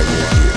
are you.